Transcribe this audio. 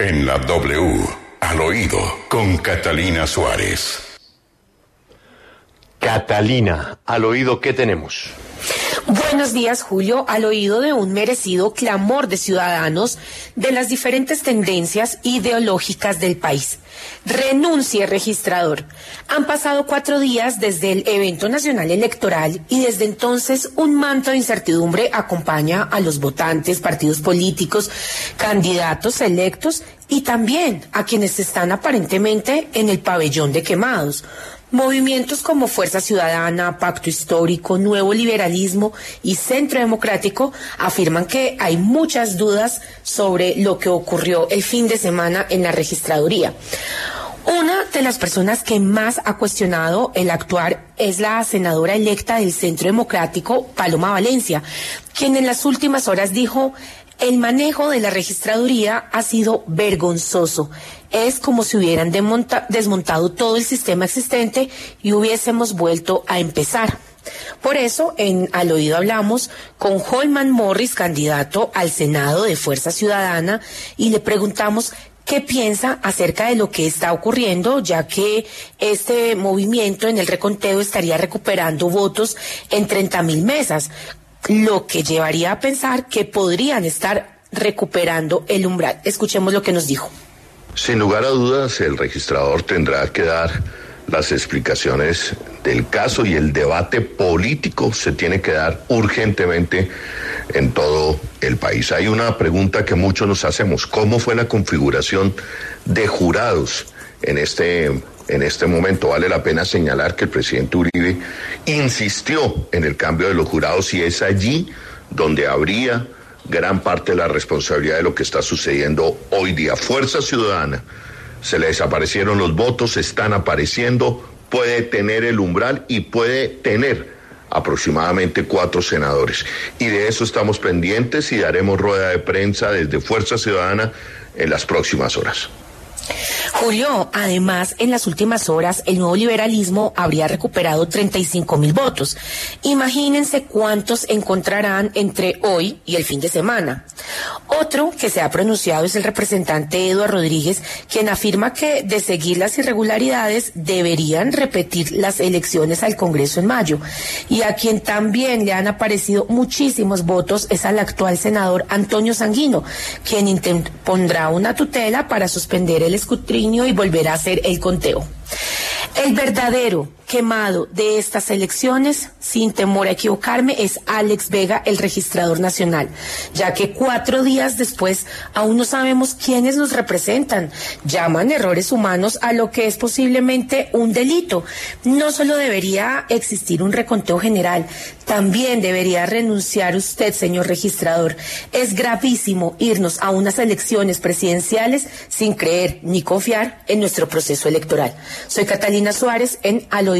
En la W, al oído, con Catalina Suárez. Catalina, al oído, ¿qué tenemos? Buenos días, Julio. Al oído de un merecido clamor de ciudadanos de las diferentes tendencias ideológicas del país. Renuncie, registrador. Han pasado cuatro días desde el evento nacional electoral y desde entonces un manto de incertidumbre acompaña a los votantes, partidos políticos, candidatos electos y también a quienes están aparentemente en el pabellón de quemados. Movimientos como Fuerza Ciudadana, Pacto Histórico, Nuevo Liberalismo y Centro Democrático afirman que hay muchas dudas sobre lo que ocurrió el fin de semana en la registraduría. Una de las personas que más ha cuestionado el actuar es la senadora electa del Centro Democrático, Paloma Valencia, quien en las últimas horas dijo el manejo de la registraduría ha sido vergonzoso. Es como si hubieran desmontado todo el sistema existente y hubiésemos vuelto a empezar. Por eso, en Al Oído hablamos con Holman Morris, candidato al Senado de Fuerza Ciudadana, y le preguntamos qué piensa acerca de lo que está ocurriendo, ya que este movimiento en el reconteo estaría recuperando votos en 30 mil mesas lo que llevaría a pensar que podrían estar recuperando el umbral. Escuchemos lo que nos dijo. Sin lugar a dudas, el registrador tendrá que dar las explicaciones del caso y el debate político se tiene que dar urgentemente en todo el país. Hay una pregunta que muchos nos hacemos, ¿cómo fue la configuración de jurados en este en este momento vale la pena señalar que el presidente Uribe insistió en el cambio de los jurados y es allí donde habría gran parte de la responsabilidad de lo que está sucediendo hoy día. Fuerza Ciudadana, se le desaparecieron los votos, están apareciendo, puede tener el umbral y puede tener aproximadamente cuatro senadores. Y de eso estamos pendientes y daremos rueda de prensa desde Fuerza Ciudadana en las próximas horas. Julio, además, en las últimas horas, el nuevo liberalismo habría recuperado 35 mil votos. Imagínense cuántos encontrarán entre hoy y el fin de semana. Otro que se ha pronunciado es el representante Eduardo Rodríguez, quien afirma que de seguir las irregularidades deberían repetir las elecciones al Congreso en mayo. Y a quien también le han aparecido muchísimos votos es al actual senador Antonio Sanguino, quien pondrá una tutela para suspender el escrutinio y volverá a hacer el conteo. El verdadero quemado de estas elecciones, sin temor a equivocarme, es Alex Vega, el registrador nacional, ya que cuatro días después aún no sabemos quiénes nos representan. Llaman errores humanos a lo que es posiblemente un delito. No solo debería existir un reconteo general, también debería renunciar usted, señor registrador. Es gravísimo irnos a unas elecciones presidenciales sin creer ni confiar en nuestro proceso electoral. Soy Catalina Suárez en Aloy